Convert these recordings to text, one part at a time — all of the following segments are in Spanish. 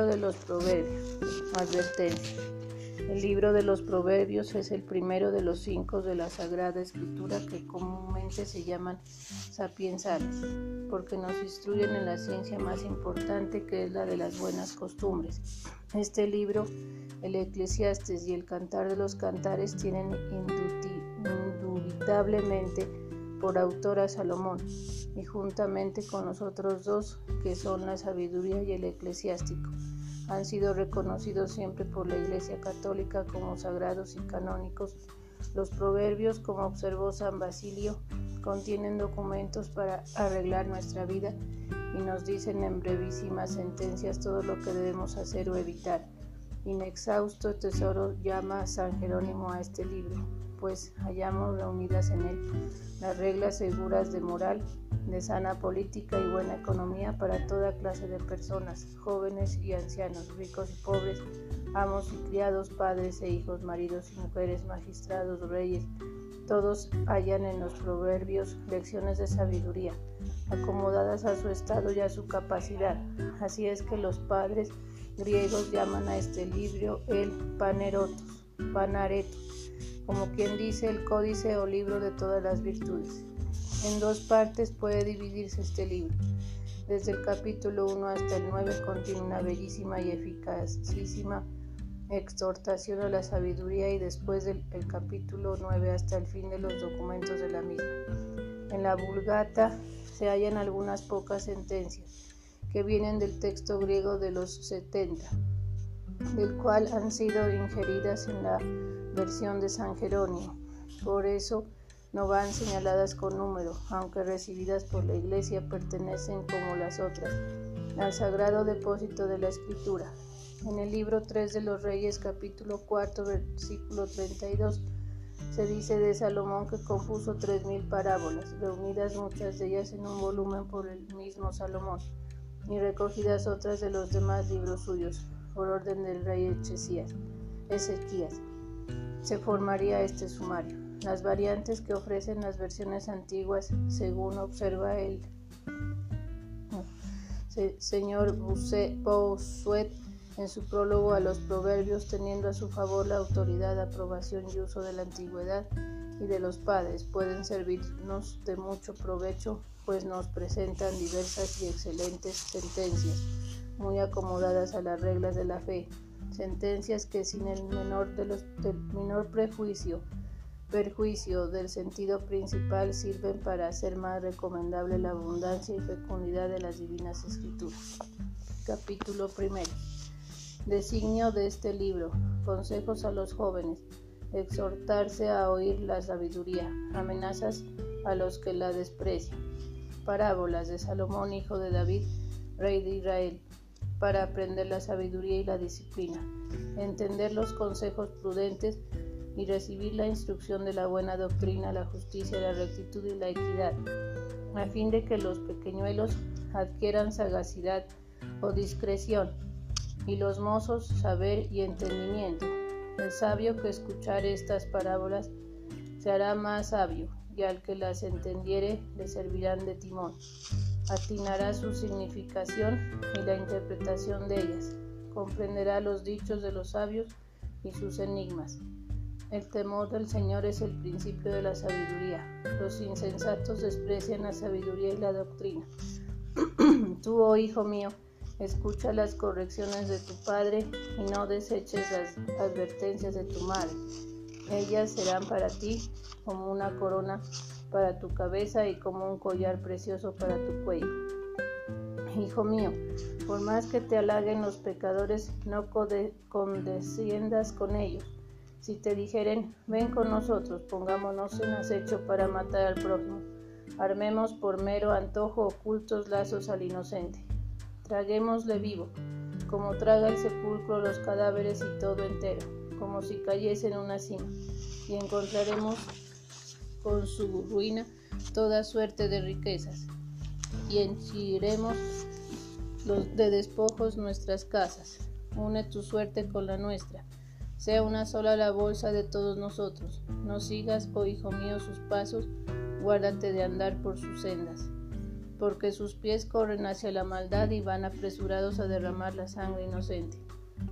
libro de los Proverbios. Advertencia. El libro de los Proverbios es el primero de los cinco de la Sagrada Escritura que comúnmente se llaman sapiensales, porque nos instruyen en la ciencia más importante que es la de las buenas costumbres. Este libro, el Eclesiastes y el Cantar de los Cantares tienen indubitablemente por autor a Salomón, y juntamente con los otros dos, que son la sabiduría y el eclesiástico, han sido reconocidos siempre por la Iglesia Católica como sagrados y canónicos. Los proverbios, como observó San Basilio, contienen documentos para arreglar nuestra vida y nos dicen en brevísimas sentencias todo lo que debemos hacer o evitar. Inexhausto tesoro llama San Jerónimo a este libro pues hallamos reunidas en él las reglas seguras de moral, de sana política y buena economía para toda clase de personas, jóvenes y ancianos, ricos y pobres, amos y criados, padres e hijos, maridos y mujeres, magistrados, reyes. Todos hallan en los proverbios lecciones de sabiduría, acomodadas a su estado y a su capacidad. Así es que los padres griegos llaman a este libro el panerotos, panaretos como quien dice el códice o libro de todas las virtudes. En dos partes puede dividirse este libro. Desde el capítulo 1 hasta el 9 contiene una bellísima y eficacísima exhortación a la sabiduría y después del capítulo 9 hasta el fin de los documentos de la misma. En la Vulgata se hallan algunas pocas sentencias que vienen del texto griego de los 70, del cual han sido ingeridas en la versión de San Jerónimo. Por eso no van señaladas con número, aunque recibidas por la Iglesia pertenecen como las otras al sagrado depósito de la Escritura. En el libro 3 de los Reyes capítulo 4 versículo 32 se dice de Salomón que compuso tres mil parábolas, reunidas muchas de ellas en un volumen por el mismo Salomón, y recogidas otras de los demás libros suyos, por orden del rey Ezequías se formaría este sumario. Las variantes que ofrecen las versiones antiguas, según observa el señor Bossuet en su prólogo a los proverbios, teniendo a su favor la autoridad, aprobación y uso de la antigüedad y de los padres, pueden servirnos de mucho provecho, pues nos presentan diversas y excelentes sentencias, muy acomodadas a las reglas de la fe, sentencias que sin el menor, de los, del menor prejuicio, perjuicio del sentido principal sirven para hacer más recomendable la abundancia y fecundidad de las divinas escrituras. Capítulo primero. Designio de este libro. Consejos a los jóvenes. Exhortarse a oír la sabiduría. Amenazas a los que la desprecian. Parábolas de Salomón, hijo de David, rey de Israel para aprender la sabiduría y la disciplina, entender los consejos prudentes y recibir la instrucción de la buena doctrina, la justicia, la rectitud y la equidad, a fin de que los pequeñuelos adquieran sagacidad o discreción, y los mozos saber y entendimiento. El sabio que escuchar estas parábolas se hará más sabio, y al que las entendiere le servirán de timón atinará su significación y la interpretación de ellas, comprenderá los dichos de los sabios y sus enigmas. El temor del Señor es el principio de la sabiduría. Los insensatos desprecian la sabiduría y la doctrina. Tú, oh hijo mío, escucha las correcciones de tu padre y no deseches las advertencias de tu madre. Ellas serán para ti como una corona para tu cabeza y como un collar precioso para tu cuello. Hijo mío, por más que te halaguen los pecadores, no condesciendas con ellos. Si te dijeren, ven con nosotros, pongámonos en acecho para matar al prójimo, armemos por mero antojo ocultos lazos al inocente. Traguémosle vivo, como traga el sepulcro los cadáveres y todo entero, como si cayese en una cima, y encontraremos con su ruina toda suerte de riquezas, y henchiremos de despojos nuestras casas. Une tu suerte con la nuestra. Sea una sola la bolsa de todos nosotros. No sigas, oh hijo mío, sus pasos, guárdate de andar por sus sendas. porque sus pies corren hacia la maldad y van apresurados a derramar la sangre inocente.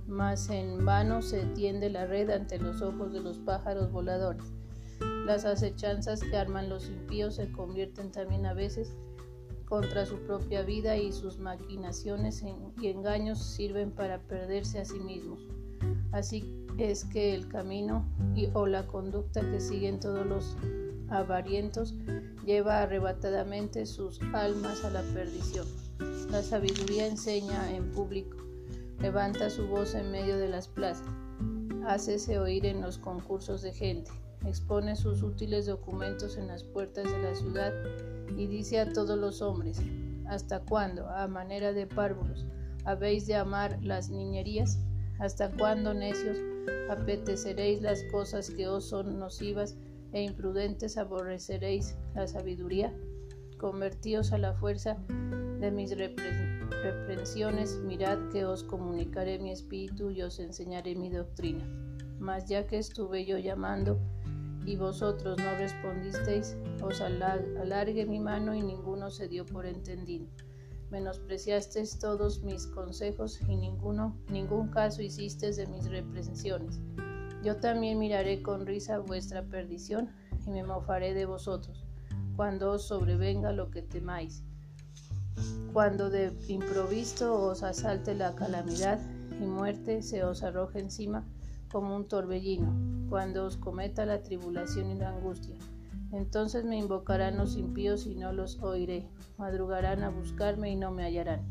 Mas en vano se tiende la red ante los ojos de los pájaros voladores. Las acechanzas que arman los impíos se convierten también a veces contra su propia vida y sus maquinaciones y engaños sirven para perderse a sí mismos. Así es que el camino o la conducta que siguen todos los avarientos lleva arrebatadamente sus almas a la perdición. La sabiduría enseña en público, levanta su voz en medio de las plazas, hácese oír en los concursos de gente, expone sus útiles documentos en las puertas de la ciudad y dice a todos los hombres, ¿hasta cuándo, a manera de párvulos, habéis de amar las niñerías? ¿Hasta cuándo, necios, apeteceréis las cosas que os son nocivas e imprudentes aborreceréis la sabiduría? Convertíos a la fuerza de mis reprensiones, mirad que os comunicaré mi espíritu y os enseñaré mi doctrina. Mas ya que estuve yo llamando y vosotros no respondisteis, os alargué mi mano y ninguno se dio por entendido menospreciasteis todos mis consejos y ninguno, ningún caso hicisteis de mis reprensiones. Yo también miraré con risa vuestra perdición y me mofaré de vosotros, cuando os sobrevenga lo que temáis. Cuando de improviso os asalte la calamidad y muerte se os arroje encima como un torbellino, cuando os cometa la tribulación y la angustia entonces me invocarán los impíos y no los oiré, madrugarán a buscarme y no me hallarán,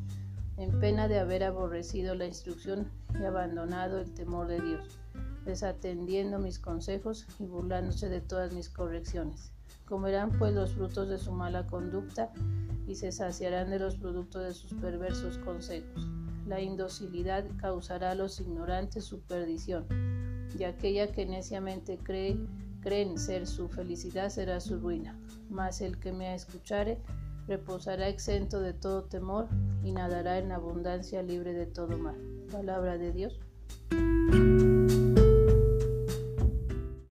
en pena de haber aborrecido la instrucción y abandonado el temor de Dios, desatendiendo mis consejos y burlándose de todas mis correcciones. Comerán pues los frutos de su mala conducta y se saciarán de los productos de sus perversos consejos. La indocilidad causará a los ignorantes su perdición, y aquella que neciamente cree creen ser su felicidad será su ruina, mas el que me escuchare reposará exento de todo temor y nadará en abundancia libre de todo mal. Palabra de Dios.